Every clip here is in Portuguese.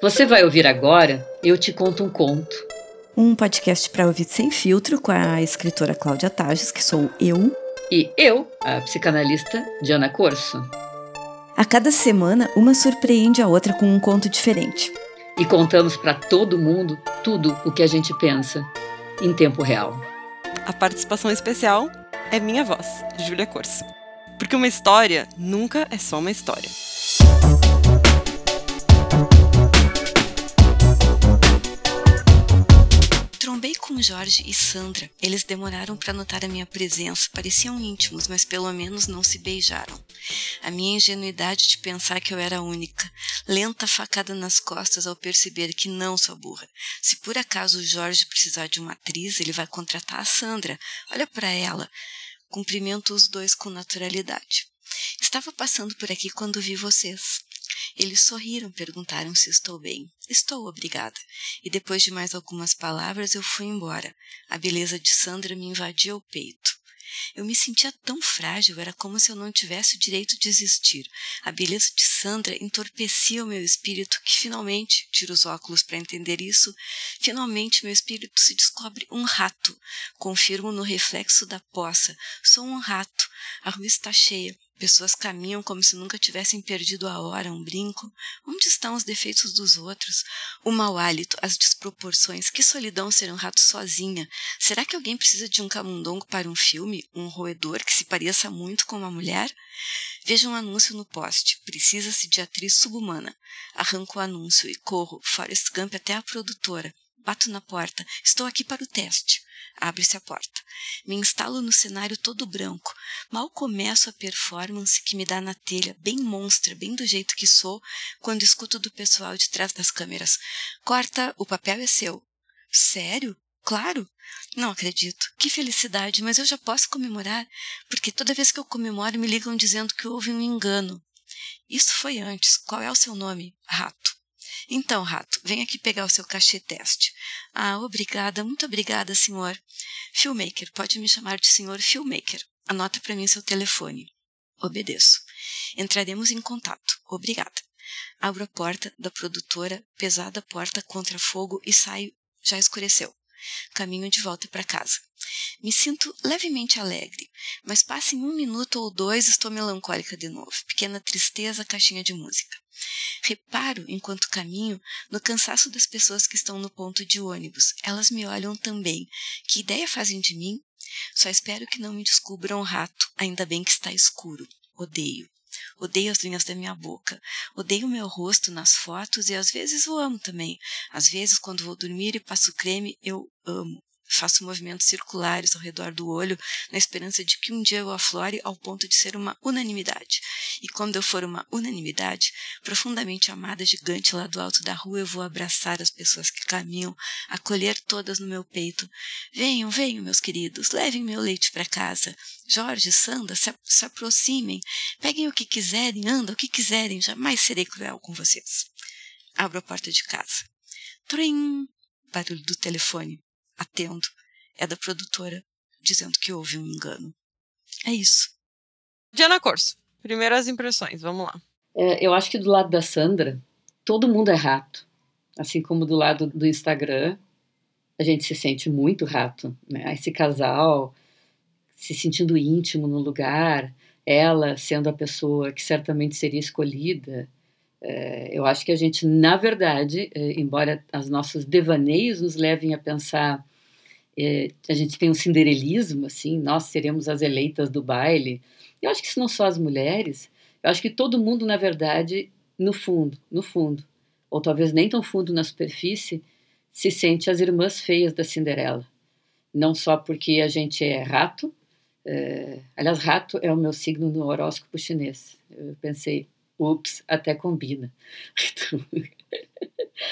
Você vai ouvir agora Eu Te Conto um Conto. Um podcast para ouvir sem filtro com a escritora Cláudia Tages, que sou eu. E eu, a psicanalista Diana Corso. A cada semana, uma surpreende a outra com um conto diferente. E contamos para todo mundo tudo o que a gente pensa, em tempo real. A participação especial é minha voz, Júlia Corso. Porque uma história nunca é só uma história. Jorge e Sandra. Eles demoraram para notar a minha presença. Pareciam íntimos, mas pelo menos não se beijaram. A minha ingenuidade de pensar que eu era única. Lenta facada nas costas ao perceber que não sou burra. Se por acaso o Jorge precisar de uma atriz, ele vai contratar a Sandra. Olha para ela. Cumprimento os dois com naturalidade. Estava passando por aqui quando vi vocês. Eles sorriram, perguntaram se estou bem. Estou, obrigada. E depois de mais algumas palavras, eu fui embora. A beleza de Sandra me invadia o peito. Eu me sentia tão frágil, era como se eu não tivesse o direito de existir. A beleza de Sandra entorpecia o meu espírito, que finalmente, tiro os óculos para entender isso, finalmente meu espírito se descobre um rato. Confirmo no reflexo da poça. Sou um rato. A rua está cheia. Pessoas caminham como se nunca tivessem perdido a hora, um brinco. Onde estão os defeitos dos outros? O mau hálito, as desproporções. Que solidão ser um rato sozinha. Será que alguém precisa de um camundongo para um filme? Um roedor que se pareça muito com uma mulher? Veja um anúncio no poste. Precisa-se de atriz subhumana. Arranco o anúncio e corro, Forrest Gump até a produtora. Bato na porta. Estou aqui para o teste. Abre-se a porta. Me instalo no cenário todo branco. Mal começo a performance que me dá na telha, bem monstra, bem do jeito que sou, quando escuto do pessoal de trás das câmeras. Corta, o papel é seu. Sério? Claro. Não acredito. Que felicidade, mas eu já posso comemorar, porque toda vez que eu comemoro me ligam dizendo que houve um engano. Isso foi antes. Qual é o seu nome? Rato. Então, rato, vem aqui pegar o seu cachê teste. Ah, obrigada, muito obrigada, senhor. Filmmaker, pode me chamar de senhor Filmmaker. Anota para mim seu telefone. Obedeço. Entraremos em contato. Obrigada. Abro a porta da produtora, pesada porta contra fogo e saio. Já escureceu. Caminho de volta para casa. Me sinto levemente alegre, mas passa em um minuto ou dois estou melancólica de novo. Pequena tristeza, caixinha de música. Reparo, enquanto caminho, no cansaço das pessoas que estão no ponto de ônibus. Elas me olham também. Que ideia fazem de mim? Só espero que não me descubram um rato. Ainda bem que está escuro. Odeio. Odeio as linhas da minha boca. Odeio o meu rosto nas fotos e às vezes o amo também. Às vezes, quando vou dormir e passo creme, eu amo. Faço movimentos circulares ao redor do olho, na esperança de que um dia eu aflore ao ponto de ser uma unanimidade. E quando eu for uma unanimidade, profundamente amada, gigante lá do alto da rua, eu vou abraçar as pessoas que caminham, acolher todas no meu peito. Venham, venham, meus queridos, levem meu leite para casa. Jorge, Sandra, se, se aproximem, peguem o que quiserem, andam o que quiserem, jamais serei cruel com vocês. Abro a porta de casa. Trim! Barulho do telefone atendo é da produtora dizendo que houve um engano. É isso. Diana Corso, primeiras impressões, vamos lá. É, eu acho que do lado da Sandra, todo mundo é rato. Assim como do lado do Instagram, a gente se sente muito rato. Né? Esse casal se sentindo íntimo no lugar, ela sendo a pessoa que certamente seria escolhida. É, eu acho que a gente, na verdade, é, embora os nossos devaneios nos levem a pensar é, a gente tem um cinderelismo, assim, nós seremos as eleitas do baile. Eu acho que isso não só as mulheres, eu acho que todo mundo, na verdade, no fundo, no fundo, ou talvez nem tão fundo na superfície, se sente as irmãs feias da Cinderela. Não só porque a gente é rato, aliás, rato é o meu signo no horóscopo chinês. Eu pensei, ups, até combina. Então,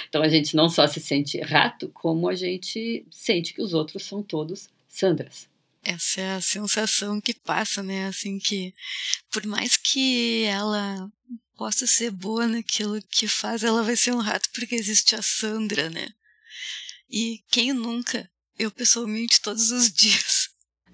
então a gente não só se sente rato, como a gente sente que os outros são todos Sandras. Essa é a sensação que passa, né? Assim que por mais que ela possa ser boa naquilo que faz, ela vai ser um rato porque existe a Sandra, né? E quem nunca? Eu pessoalmente todos os dias.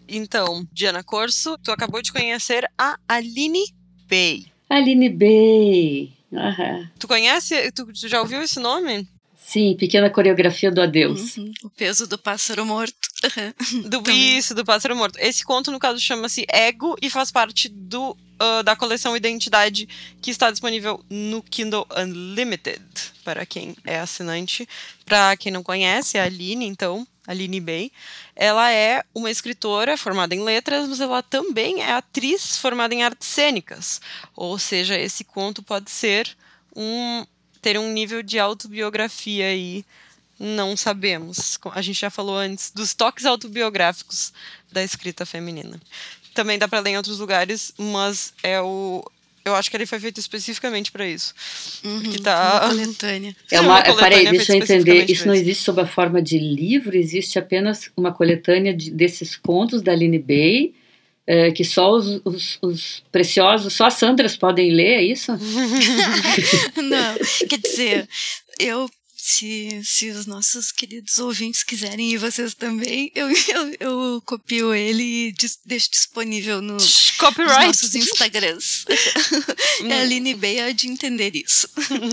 Então, Diana Corso, tu acabou de conhecer a Aline Bey. Aline Bey, Aham. Tu conhece? Tu, já ouviu esse nome? Sim, pequena coreografia do adeus. Uhum. O peso do pássaro morto. Do Também. isso, do pássaro morto. Esse conto, no caso, chama-se Ego e faz parte do, ah, da coleção Identidade, que está disponível no Kindle Unlimited, para quem é assinante. Para quem não conhece, a Aline, então, Aline Bay, ela é uma escritora formada em letras, mas ela também é atriz formada em artes cênicas. Ou seja, esse conto pode ser um ter um nível de autobiografia aí não sabemos. A gente já falou antes dos toques autobiográficos da escrita feminina. Também dá para ler em outros lugares, mas é o eu acho que ele foi feito especificamente para isso. Uhum. Que tá- Uma coletânea. É uma, Uma coletânea peraí, deixa eu entender. Isso não isso. existe sob a forma de livro, existe apenas uma coletânea de- desses contos da Aline Bay, eh, que só os, os- os preciosos, só as Sandras podem ler, é isso? Não, quer dizer, eu. Se, se os nossos queridos ouvintes quiserem e vocês também, eu, eu, eu copio ele e dis- deixo disponível no, nos Copyright. nossos Instagrams. a Aline há de entender isso.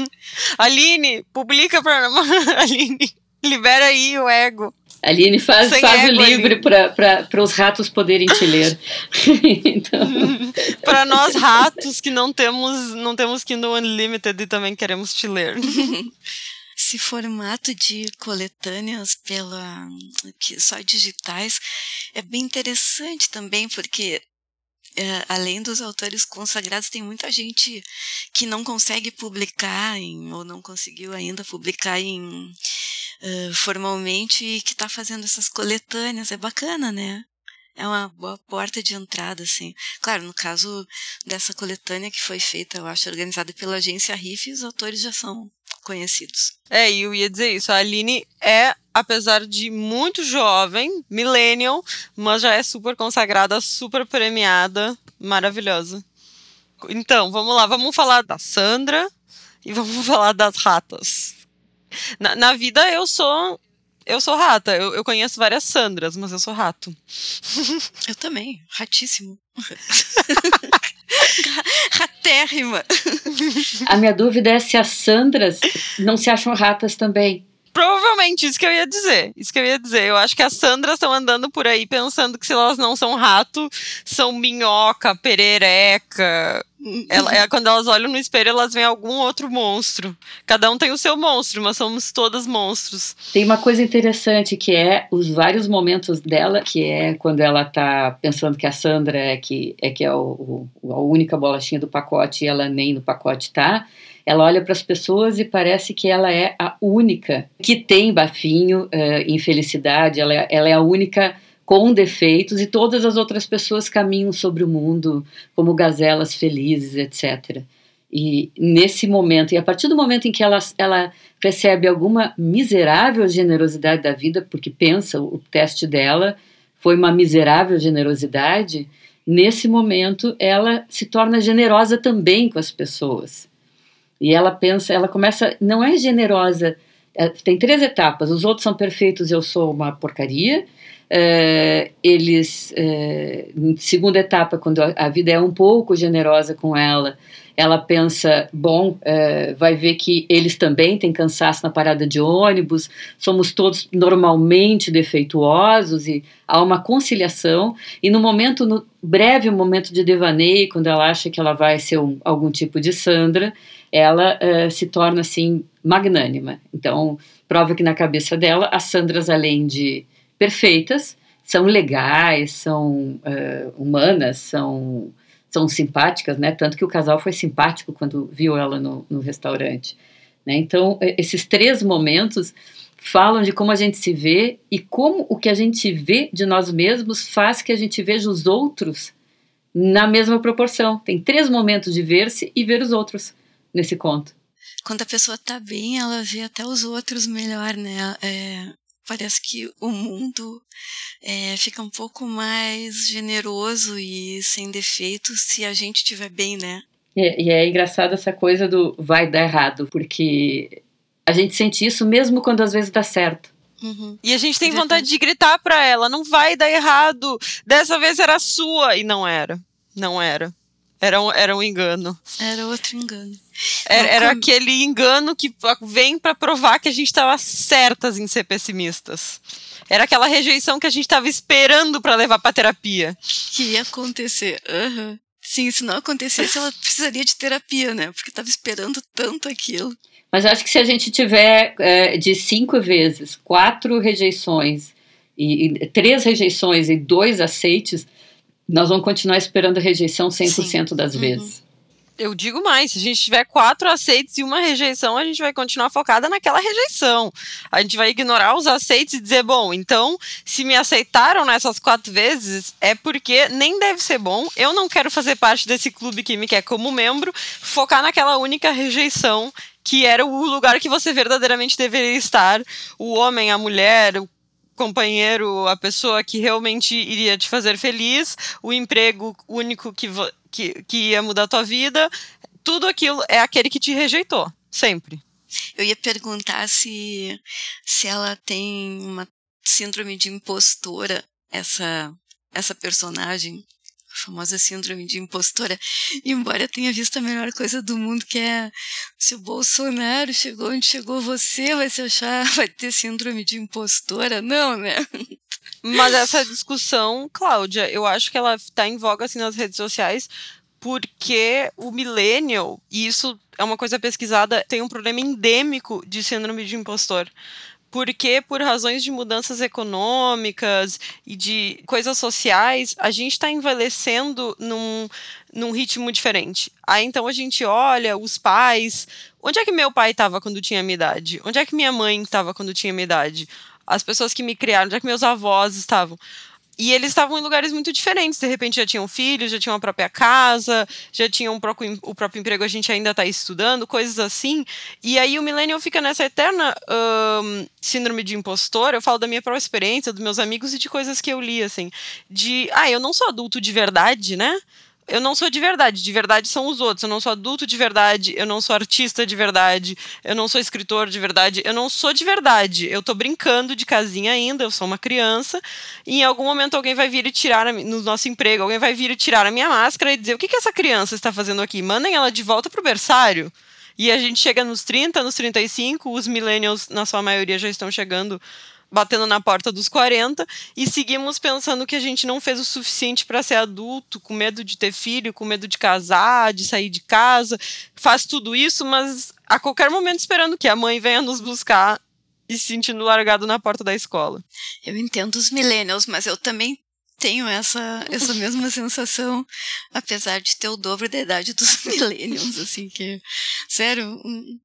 Aline, publica para Aline. Libera aí o ego. Aline faz, Sem faz o ego, livro para os ratos poderem te ler. então, Para nós ratos que não temos, não temos Kindle Unlimited e também queremos te ler. Esse formato de coletâneas pela que só digitais é bem interessante também, porque é, além dos autores consagrados, tem muita gente que não consegue publicar em, ou não conseguiu ainda publicar em eh, formalmente e que está fazendo essas coletâneas. É bacana, né? É uma boa porta de entrada, assim. Claro, no caso dessa coletânea que foi feita, eu acho, organizada pela agência RIF, os autores já são conhecidos. É, e eu ia dizer isso. A Aline é, apesar de muito jovem, millennial, mas já é super consagrada, super premiada, maravilhosa. Então, vamos lá, vamos falar da Sandra e vamos falar das ratas. Na, na vida eu sou. Eu sou rata. Eu, eu conheço várias Sandras, mas eu sou rato. Eu também, ratíssimo. Ratérrima. a minha dúvida é se as Sandras não se acham ratas também. Provavelmente, isso que eu ia dizer. Isso que eu ia dizer. Eu acho que as Sandras estão andando por aí pensando que se elas não são rato, são minhoca, perereca. Ela, é, quando elas olham no espelho, elas veem algum outro monstro. Cada um tem o seu monstro, mas somos todas monstros. Tem uma coisa interessante que é os vários momentos dela, que é quando ela tá pensando que a Sandra é que é, que é o, o- a única bolachinha do pacote e ela nem no pacote tá. Ela olha para as pessoas e parece que ela é a única que tem bafinho, eh, infelicidade, ela é, ela é a única com defeitos e todas as outras pessoas caminham sobre o mundo como gazelas felizes, etc. E nesse momento, e a partir do momento em que ela, ela percebe alguma miserável generosidade da vida, porque pensa, o teste dela foi uma miserável generosidade, nesse momento ela se torna generosa também com as pessoas. E ela pensa, ela começa, não é generosa, é, tem três etapas, os outros são perfeitos, eu sou uma porcaria, é, eles, é, segunda etapa, quando a vida é um pouco generosa com ela, ela pensa, bom, é, vai ver que eles também têm cansaço na parada de ônibus, somos todos normalmente defeituosos e há uma conciliação. E no momento, no breve momento de devaneio, quando ela acha que ela vai ser um, algum tipo de Sandra, ela é, se torna assim magnânima. Então, prova que na cabeça dela, as Sandras, além de perfeitas, são legais, são uh, humanas, são são simpáticas, né? Tanto que o casal foi simpático quando viu ela no, no restaurante. Né? Então, esses três momentos falam de como a gente se vê e como o que a gente vê de nós mesmos faz que a gente veja os outros na mesma proporção. Tem três momentos de ver-se e ver os outros nesse conto. Quando a pessoa tá bem, ela vê até os outros melhor, né? É, parece que o mundo é, fica um pouco mais generoso e sem defeitos se a gente estiver bem, né? E, e, é engraçado essa coisa do vai dar errado, porque a gente sente isso mesmo quando às vezes dá certo. Uhum. E a gente tem vontade de gritar para ela: não vai dar errado, dessa vez era sua. E não era. Não era. Era um, era um engano. Era outro engano. Era, era aquele engano que vem para provar que a gente estava certas em ser pessimistas. Era aquela rejeição que a gente estava esperando para levar para terapia. Que ia acontecer. Uhum. Sim, se não acontecesse, ela precisaria de terapia, né? Porque estava esperando tanto aquilo. Mas acho que se a gente tiver é, de cinco vezes, quatro rejeições, e, e, três rejeições e dois aceites, nós vamos continuar esperando rejeição 100% Sim. das uhum. Eu digo mais, se a gente tiver quatro aceites e uma rejeição, a gente vai continuar focada naquela rejeição. A gente vai ignorar os aceites e dizer, bom, então, se me aceitaram nessas quatro vezes, é porque nem deve ser bom. Eu não quero fazer parte desse clube que me quer como membro, focar naquela única rejeição que era o lugar que você verdadeiramente deveria estar. O homem, a mulher, o companheiro, a pessoa que realmente iria te fazer feliz, o emprego único que, que, que ia mudar a tua vida, tudo aquilo é aquele que te rejeitou, sempre. Eu ia perguntar se, se ela tem uma síndrome de impostora, essa, essa personagem, famosa síndrome de impostora, embora tenha visto a melhor coisa do mundo, que é se o Bolsonaro chegou onde chegou você, vai se achar, vai ter síndrome de impostora? Não, né? Mas essa discussão, Cláudia, eu acho que ela está em voga assim nas redes sociais porque o millennial, e isso é uma coisa pesquisada, tem um problema endêmico de síndrome de impostor. Porque, por razões de mudanças econômicas e de coisas sociais, a gente está envelhecendo num, num ritmo diferente. Aí então a gente olha os pais. Onde é que meu pai estava quando tinha minha idade? Onde é que minha mãe estava quando tinha minha idade? as pessoas que me criaram, já que meus avós estavam. E eles estavam em lugares muito diferentes. De repente já tinham filhos, já tinham a própria casa, já tinham o próprio, o próprio emprego, a gente ainda está estudando, coisas assim. E aí o millennial fica nessa eterna síndrome de impostor. Eu falo da minha própria experiência, dos meus amigos e de coisas que eu li, assim. De, ah, eu não sou adulto de verdade, né? Eu não sou de verdade, de verdade são os outros. Eu não sou adulto de verdade, eu não sou artista de verdade, eu não sou escritor de verdade, eu não sou de verdade. Eu tô brincando de casinha ainda, eu sou uma criança, e em algum momento alguém vai vir e tirar a, no nosso emprego, alguém vai vir e tirar a minha máscara e dizer: "O que que essa criança está fazendo aqui? Mandem ela de volta pro berçário". E a gente chega nos 30, nos 35, os millennials, na sua maioria, já estão chegando batendo na porta dos 40 e seguimos pensando que a gente não fez o suficiente para ser adulto, com medo de ter filho, com medo de casar, de sair de casa, faz tudo isso, mas a qualquer momento esperando que a mãe venha nos buscar e se sentindo largado na porta da escola. Eu entendo os millennials, mas eu também tenho essa, essa mesma sensação, apesar de ter o dobro da idade dos millennials, assim, que, sério, um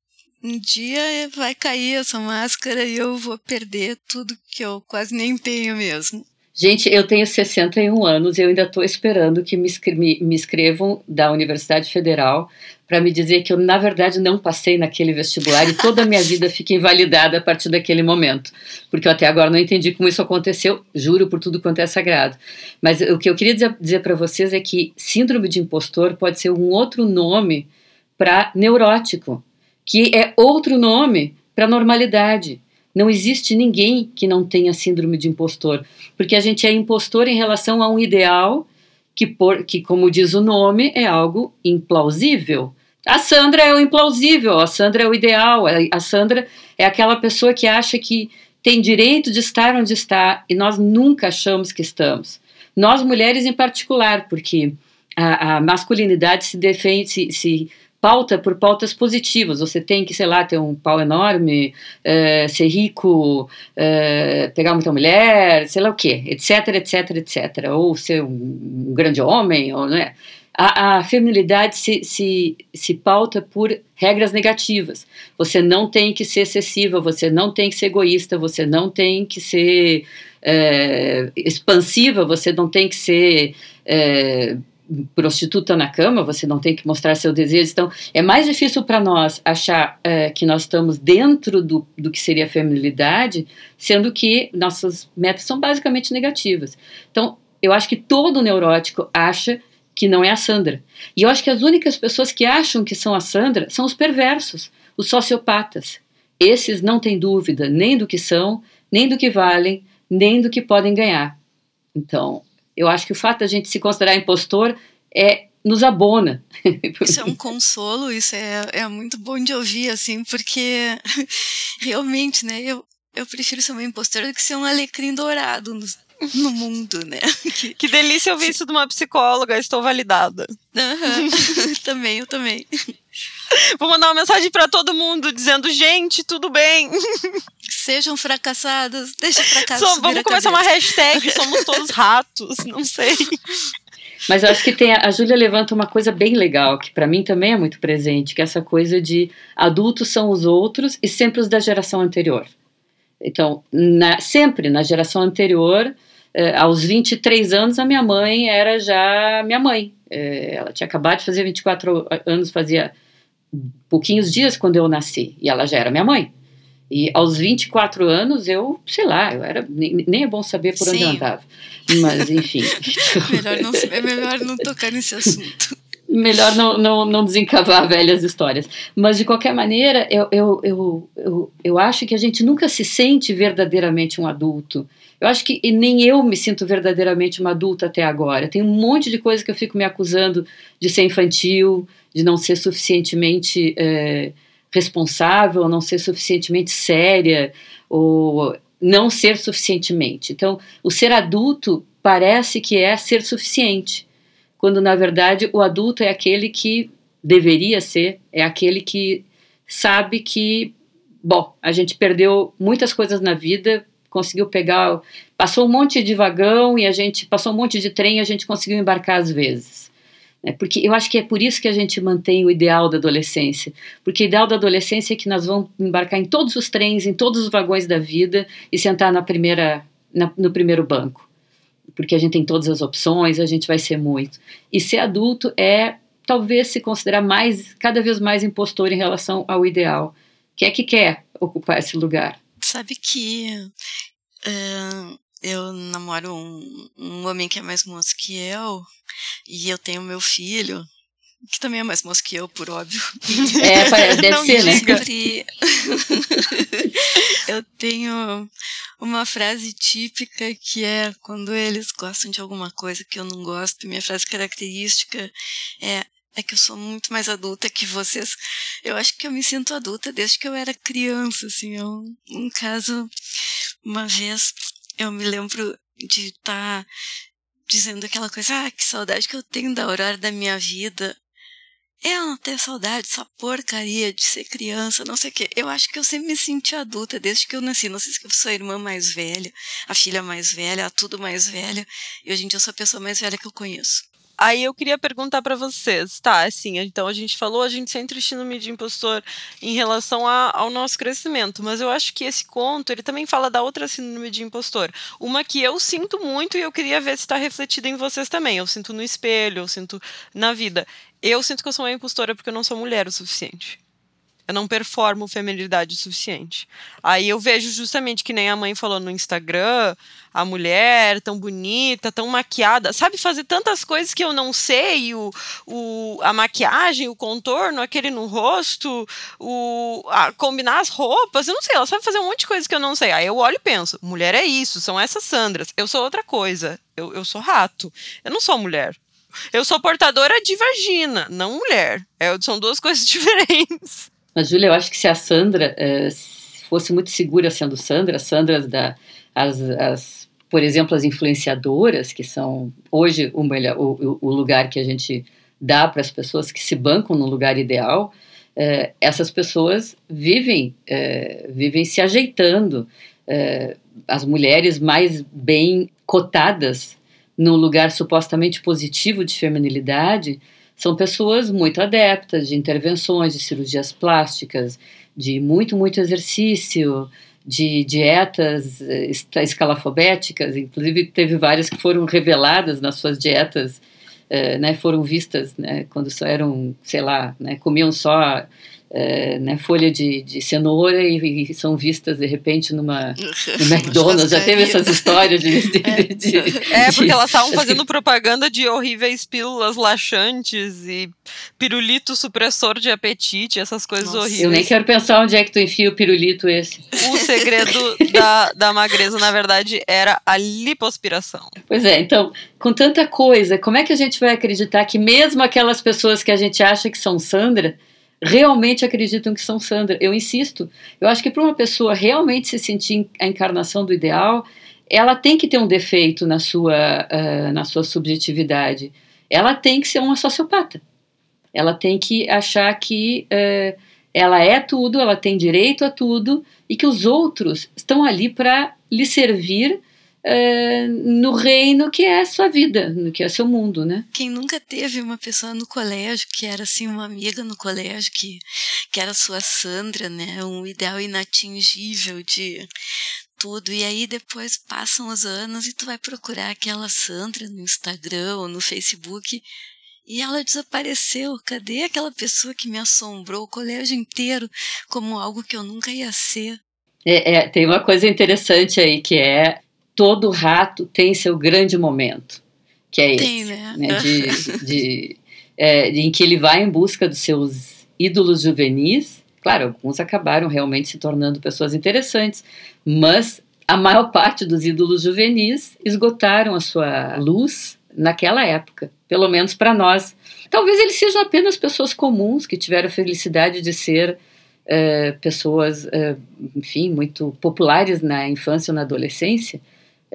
dia vai cair essa máscara e eu vou perder tudo que eu quase nem tenho mesmo. Gente, eu tenho 61 anos e eu ainda estou esperando que me, me, me escrevam da Universidade Federal para me dizer que eu, na verdade, não passei naquele vestibular e toda a minha vida fica invalidada a partir daquele momento. Porque eu até agora não entendi como isso aconteceu, juro por tudo quanto é sagrado. Mas o que eu queria dizer, dizer para vocês é que síndrome de impostor pode ser um outro nome para neurótico que é outro nome para normalidade. Não existe ninguém que não tenha síndrome de impostor, porque a gente é impostor em relação a um ideal que, por, que como diz o nome, é algo implausível. A Sandra é o implausível, a Sandra é o ideal, a Sandra é aquela pessoa que acha que tem direito de estar onde está e nós nunca achamos que estamos. Nós mulheres em particular, porque a, a masculinidade se defende, se, se pauta por pautas positivas. Você tem que, sei lá, ter um pau enorme, é, ser rico, é, pegar muita mulher, sei lá o quê, etc, etc, etc. Ou ser um, grande homem, ou, né? A, a feminilidade se, se, se pauta por regras negativas. Você não tem que ser excessiva, você não tem que ser egoísta, você não tem que ser é, expansiva, você não tem que ser é, prostituta na cama, você não tem que mostrar seu desejo. Então, é mais difícil para nós achar é, que nós estamos dentro do, do que seria a feminilidade, sendo que nossas metas são basicamente negativas. Então, eu acho que todo neurótico acha que não é a Sandra. E eu acho que as únicas pessoas que acham que são a Sandra são os perversos, os sociopatas. Esses não têm dúvida nem do que são, nem do que valem, nem do que podem ganhar. Então, eu acho que o fato da gente se considerar impostor é nos abona. Isso é um consolo, isso é, é muito bom de ouvir, assim, porque realmente, né, eu, eu prefiro ser uma impostora do que ser um alecrim dourado no, no mundo, né? Que, que delícia ouvir isso de uma psicóloga, estou validada. Uhum. também, eu também. Vou mandar uma mensagem para todo mundo dizendo, gente, tudo bem. Sejam fracassados, deixa fracasso. So, vamos começar uma hashtag, somos todos ratos, não sei. Mas eu acho que tem a, a Júlia levanta uma coisa bem legal, que para mim também é muito presente, que é essa coisa de adultos são os outros e sempre os da geração anterior. Então, na, sempre na geração anterior, eh, aos 23 anos, a minha mãe era já minha mãe. Eh, ela tinha acabado de fazer 24 anos, fazia pouquinhos dias quando eu nasci, e ela já era minha mãe. E aos 24 anos, eu, sei lá, eu era. Nem, nem é bom saber por Sim. onde eu andava. Mas, enfim. melhor não, é melhor não tocar nesse assunto. Melhor não, não, não desencavar velhas histórias. Mas, de qualquer maneira, eu, eu, eu, eu, eu acho que a gente nunca se sente verdadeiramente um adulto. Eu acho que nem eu me sinto verdadeiramente uma adulta até agora. Tem um monte de coisa que eu fico me acusando de ser infantil, de não ser suficientemente é, responsável, não ser suficientemente séria, ou não ser suficientemente. Então, o ser adulto parece que é ser suficiente, quando na verdade o adulto é aquele que deveria ser, é aquele que sabe que, bom, a gente perdeu muitas coisas na vida, conseguiu pegar, passou um monte de vagão e a gente passou um monte de trem e a gente conseguiu embarcar às vezes. É porque eu acho que é por isso que a gente mantém o ideal da adolescência. Porque o ideal da adolescência é que nós vamos embarcar em todos os trens, em todos os vagões da vida e sentar na primeira, na, no primeiro banco. Porque a gente tem todas as opções, a gente vai ser muito. E ser adulto é talvez se considerar mais, cada vez mais impostor em relação ao ideal. Quem é que quer ocupar esse lugar? Sabe que uh, eu namoro um, um homem que é mais moço que eu, e eu tenho meu filho, que também é mais moço que eu, por óbvio. É, deve Não ser, né? Sempre... eu tenho uma frase típica que é quando eles gostam de alguma coisa que eu não gosto. Minha frase característica é é que eu sou muito mais adulta que vocês. Eu acho que eu me sinto adulta desde que eu era criança, assim. É um, um caso, uma vez eu me lembro de estar tá dizendo aquela coisa, ah, que saudade que eu tenho da aurora da minha vida. Eu não tenho saudade dessa porcaria de ser criança, não sei o quê. Eu acho que eu sempre me senti adulta desde que eu nasci. Não sei se eu sou a irmã mais velha, a filha mais velha, a tudo mais velha. E hoje em dia eu sou a pessoa mais velha que eu conheço. Aí eu queria perguntar para vocês, tá? Assim, então a gente falou, a gente sempre síndrome de impostor em relação a, ao nosso crescimento, mas eu acho que esse conto ele também fala da outra síndrome de impostor. Uma que eu sinto muito e eu queria ver se está refletida em vocês também. Eu sinto no espelho, eu sinto na vida. Eu sinto que eu sou uma impostora porque eu não sou mulher o suficiente eu não performo feminilidade o suficiente. Aí eu vejo justamente que nem a mãe falou no Instagram, a mulher tão bonita, tão maquiada, sabe fazer tantas coisas que eu não sei, o, o, a maquiagem, o contorno, aquele no rosto, o, a, combinar as roupas, eu não sei, ela sabe fazer um monte de coisas que eu não sei. Aí eu olho e penso, mulher é isso, são essas Sandras, eu sou outra coisa, eu, eu sou rato, eu não sou mulher. Eu sou portadora de vagina, não mulher. É, são duas coisas diferentes. Mas, Júlia, eu acho que se a Sandra eh, fosse muito segura sendo Sandra, as Sandras da. As, as, por exemplo, as influenciadoras, que são hoje o, melhor, o, o lugar que a gente dá para as pessoas que se bancam no lugar ideal, eh, essas pessoas vivem, eh, vivem se ajeitando. as mulheres mais bem cotadas no lugar supostamente positivo de feminilidade são pessoas muito adeptas de intervenções, de cirurgias plásticas, de muito, muito exercício, de dietas eh, escalafobéticas, inclusive teve várias que foram reveladas nas suas dietas, eh, né, foram vistas né, quando só eram, sei lá, né, comiam só é, né, folha de, de cenoura e, e, são vistas de repente numa no McDonald's. Já teve essas histórias de. de, de, de é, porque elas estavam fazendo propaganda de horríveis pílulas laxantes e pirulito supressor de apetite, essas coisas Nossa, horríveis. Eu nem quero pensar onde é que tu enfia o pirulito esse. O segredo da, da magreza, na verdade, era a lipoaspiração. Pois é, então, com tanta coisa, como é que a gente vai acreditar que mesmo aquelas pessoas que a gente acha que são Sandra realmente acreditam que são Sandra. Eu insisto, eu acho que para uma pessoa realmente se sentir a encarnação do ideal, ela tem que ter um defeito na sua, uh, na sua subjetividade. Ela tem que ser uma sociopata. Ela tem que achar que uh, ela é tudo, ela tem direito a tudo e que os outros estão ali para lhe servir uh, no reino que é a sua vida, no que é seu mundo, né? Quem nunca teve uma pessoa no colégio que era assim uma amiga no colégio que que era sua Sandra, né? Um ideal inatingível de tudo. E aí depois passam os anos e tu vai procurar aquela Sandra no Instagram ou no Facebook e ela desapareceu. Cadê aquela pessoa que me assombrou o colégio inteiro como algo que eu nunca ia ser? É, é, tem uma coisa interessante aí que é todo rato tem seu grande momento, que é esse, tem, né? né de, de, é, em que ele vai em busca dos seus ídolos juvenis. Claro, alguns acabaram realmente se tornando pessoas interessantes, mas a maior parte dos ídolos juvenis esgotaram a sua luz naquela época, pelo menos para nós. Talvez eles sejam apenas pessoas comuns que tiveram a felicidade de ser é, pessoas, é, enfim, muito populares na infância ou na adolescência,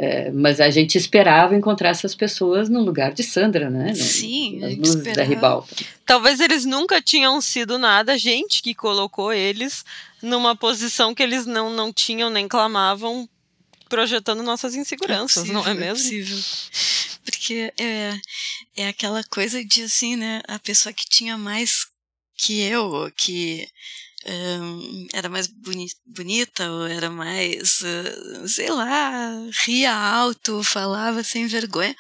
é, mas a gente esperava encontrar essas pessoas no lugar de Sandra, né? Sim, nas luzes esperava. da ribalta. Talvez eles nunca tinham sido nada, a gente que colocou eles numa posição que eles não, não tinham nem clamavam, projetando nossas inseguranças, é possível, não é mesmo? É possível. Porque é, é aquela coisa de assim, né? A pessoa que tinha mais que eu, que era mais boni bonita ou era mais, uh, sei lá, ria alto, falava sem vergonha,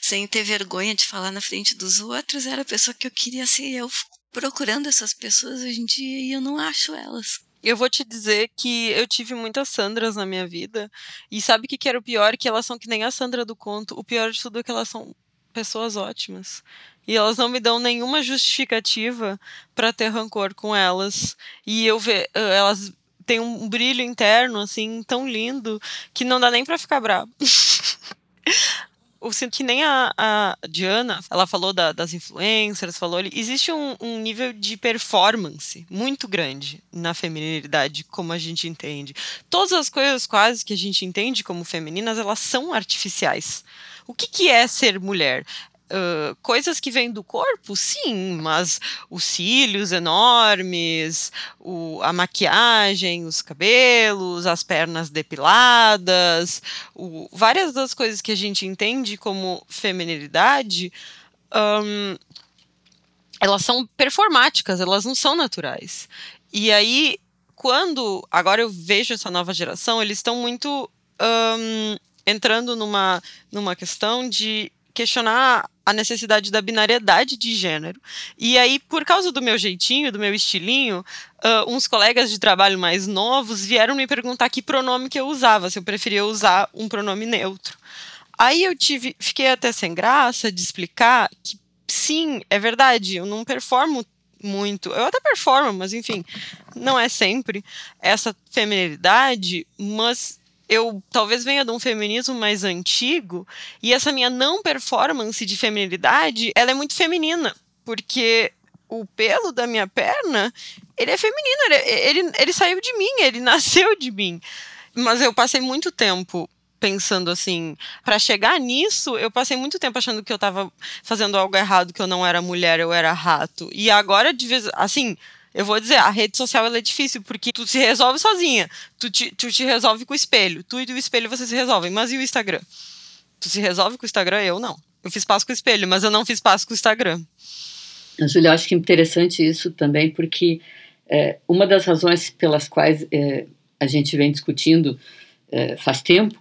sem ter vergonha de falar na frente dos outros, era a pessoa que eu queria ser. Eu procurando essas pessoas hoje em dia e eu não acho elas. Eu vou te dizer que eu tive muitas Sandras na minha vida. E sabe o que, que era o pior? Que elas são que nem a Sandra do conto. O pior de tudo é que elas são pessoas ótimas. E elas não me dão nenhuma justificativa para ter rancor com elas. E eu ve elas têm um brilho interno assim tão lindo que não dá nem para ficar bravo. eu sinto que nem a, a Diana, ela falou da, das influencers, falou ali, existe um, um, nível de performance muito grande na feminilidade, como a gente entende. Todas as coisas quase que a gente entende como femininas, elas são artificiais. O que, que é ser mulher? Uh, coisas que vêm do corpo, sim, mas os cílios enormes, o, a maquiagem, os cabelos, as pernas depiladas, o, várias das coisas que a gente entende como feminilidade, um, elas são performáticas, elas não são naturais. E aí, quando agora eu vejo essa nova geração, eles estão muito um, entrando numa, numa questão de questionar a necessidade da binariedade de gênero. E aí, por causa do meu jeitinho, do meu estilinho, uh, uns colegas de trabalho mais novos vieram me perguntar que pronome que eu usava, se eu preferia usar um pronome neutro. Aí eu tive, fiquei até sem graça de explicar que sim, é verdade, eu não performo muito. Eu até performo, mas enfim, não é sempre essa feminilidade, mas eu talvez venha de um feminismo mais antigo e essa minha não performance de feminilidade, ela é muito feminina, porque o pelo da minha perna, ele é feminino, ele, ele, ele saiu de mim, ele nasceu de mim. Mas eu passei muito tempo pensando assim, para chegar nisso, eu passei muito tempo achando que eu estava fazendo algo errado, que eu não era mulher, eu era rato. E agora, de vez, assim, eu vou dizer, a rede social é difícil, porque tu se resolve sozinha. Tu te, tu te resolve com o espelho. Tu e o espelho você se resolvem. Mas e o Instagram? Tu se resolve com o Instagram? Eu não. Eu fiz passo com o espelho, mas eu não fiz passo com o Instagram. Júlia, eu acho que é interessante isso também, porque é, uma das razões pelas quais é, a gente vem discutindo é, faz tempo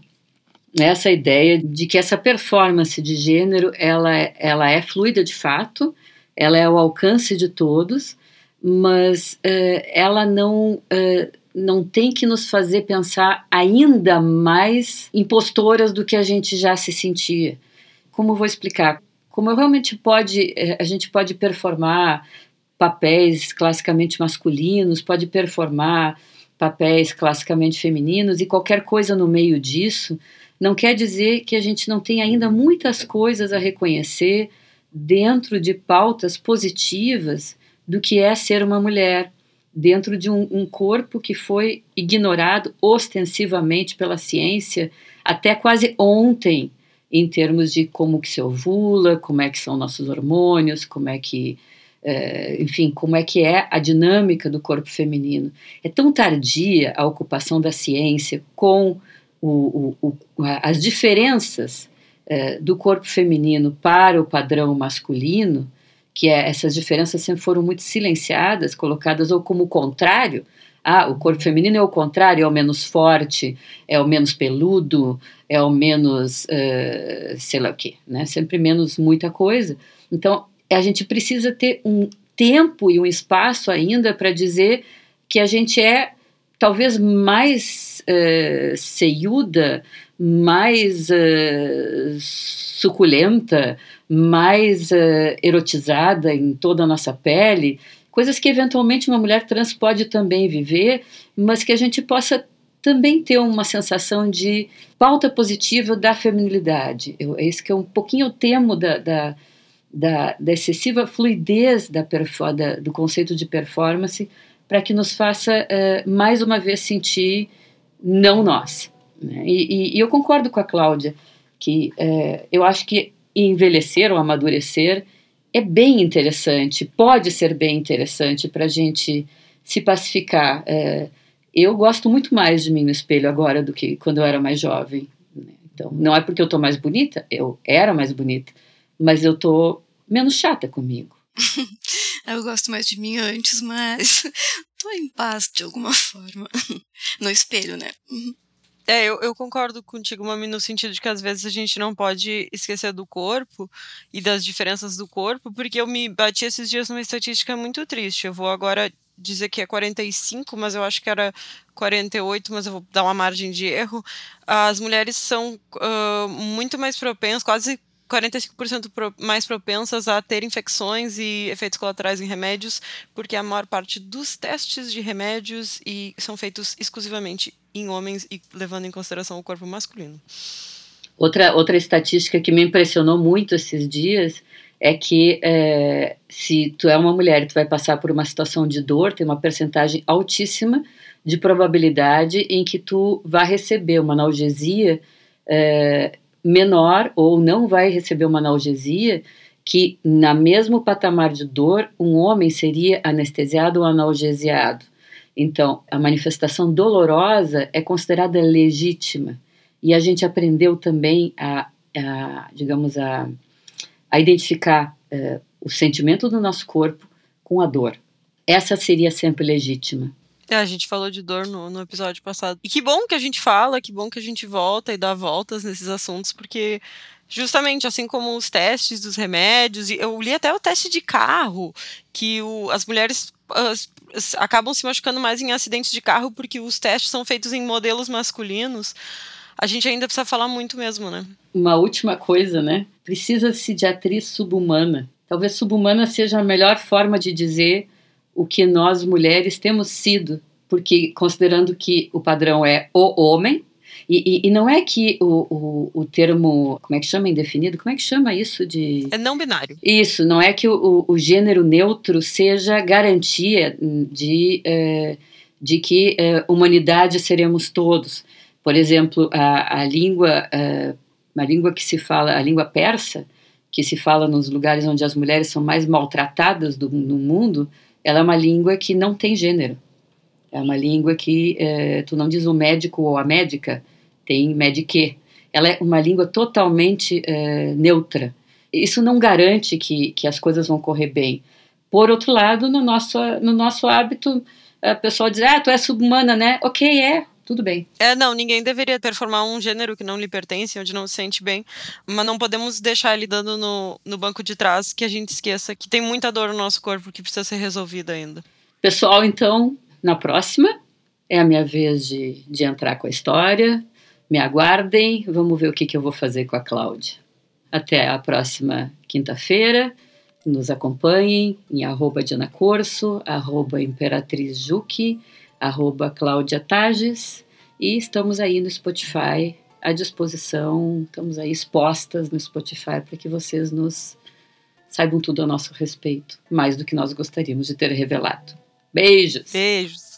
é essa ideia de que essa performance de gênero ela, é, ela é fluida de fato, ela é ao alcance de todos, mas uh, ela não uh, não tem que nos fazer pensar ainda mais impostoras do que a gente já se sentia. Como vou explicar? Como realmente pode eh, a gente pode performar papéis classicamente masculinos, pode performar papéis classicamente femininos e qualquer coisa no meio disso, não quer dizer que a gente não tem ainda muitas coisas a reconhecer dentro de pautas positivas do que é ser uma mulher, dentro de um, um, corpo que foi ignorado ostensivamente pela ciência até quase ontem, em termos de como que se ovula, como é que são nossos hormônios, como é que, é, enfim, como é que é a dinâmica do corpo feminino. É tão tardia a ocupação da ciência com o, o, o, as diferenças é, do corpo feminino para o padrão masculino, que é, essas diferenças sempre foram muito silenciadas, colocadas ou como contrário. Ah, o corpo feminino é o contrário, é o menos forte, é o menos peludo, é o menos, uh, sei lá o quê, né? Sempre menos muita coisa. Então, a gente precisa ter um tempo e um espaço ainda para dizer que a gente é talvez mais uh, mais uh, suculenta, mais uh, erotizada em toda a nossa pele, coisas que eventualmente uma mulher trans pode também viver, mas que a gente possa também ter uma sensação de pauta positiva da feminilidade. Eu, é isso que é um pouquinho o temo da, da, da, da excessiva fluidez da, da, do conceito de performance, para que nos faça uh, mais uma vez sentir não nós. Né? E, e, e, eu concordo com a Cláudia que uh, eu acho que envelhecer ou amadurecer é bem interessante, pode ser bem interessante para a gente se pacificar. É, eu gosto muito mais de mim no espelho agora do que quando eu era mais jovem. Né? Então, não é porque eu estou mais bonita, eu era mais bonita, mas eu estou menos chata comigo. eu gosto mais de mim antes, mas estou em paz de alguma forma. No espelho, né? É, eu, eu concordo contigo, Mami, no sentido de que às vezes a gente não pode esquecer do corpo e das diferenças do corpo, porque eu me bati esses dias numa estatística muito triste. Eu vou agora dizer que é 45, mas eu acho que era 48, mas eu vou dar uma margem de erro. As mulheres são uh, muito mais propensas, quase 45% pro, mais propensas a ter infecções e efeitos colaterais em remédios, porque a maior parte dos testes de remédios e são feitos exclusivamente em homens e levando em consideração o corpo masculino. Outra, outra estatística que me impressionou muito esses dias é que é, se tu é uma mulher e tu vai passar por uma situação de dor, tem uma percentagem altíssima de probabilidade em que tu vai receber uma analgesia é, menor ou não vai receber uma analgesia que na mesmo patamar de dor um homem seria anestesiado ou analgesiado. Então, a manifestação dolorosa é considerada legítima e a gente aprendeu também a, a digamos, a, a identificar uh, o sentimento do nosso corpo com a dor. Essa seria sempre legítima. É, a gente falou de dor no, no episódio passado. E que bom que a gente fala, que bom que a gente volta e dá voltas nesses assuntos, porque justamente assim como os testes dos remédios, eu li até o teste de carro, que o, as mulheres acabam se machucando mais em acidentes de carro porque os testes são feitos em modelos masculinos. A gente ainda precisa falar muito mesmo, né? Uma última coisa, né? Precisa-se de atriz subhumana. Talvez subhumana seja a melhor forma de dizer o que nós mulheres temos sido, porque considerando que o padrão é o homem, e, e, e não é que o, o, o, termo, como é que chama indefinido? Como é que chama isso de. É não binário. Isso, não é que o, o gênero neutro seja garantia de, é, de que é, humanidade seremos todos. Por exemplo, a, a língua, é, a língua que se fala, a língua persa, que se fala nos lugares onde as mulheres são mais maltratadas do, no mundo, ela é uma língua que não tem gênero. É uma língua que é, tu não diz o médico ou a médica, tem medique. Ela é uma língua totalmente é, neutra. Isso não garante que, que as coisas vão correr bem. Por outro lado, no nosso, no nosso hábito, a pessoa diz, ah, tu é subhumana, né? Ok, é, tudo bem. É, não, ninguém deveria performar um gênero que não lhe pertence, onde não se sente bem, mas não podemos deixar ele dando no, no banco de trás que a gente esqueça que tem muita dor no nosso corpo que precisa ser resolvida ainda. Pessoal, então, na próxima é a minha vez de, de entrar com a história. Me aguardem, vamos ver o que, que eu vou fazer com a Cláudia. Até a próxima quinta-feira. Nos acompanhem em arroba Diana Corso, arroba Imperatriz Juque, arroba Cláudia Tages e estamos aí no Spotify à disposição, estamos aí expostas no Spotify para que vocês nos saibam tudo a nosso respeito, mais do que nós gostaríamos de ter revelado. Beijos! Beijos!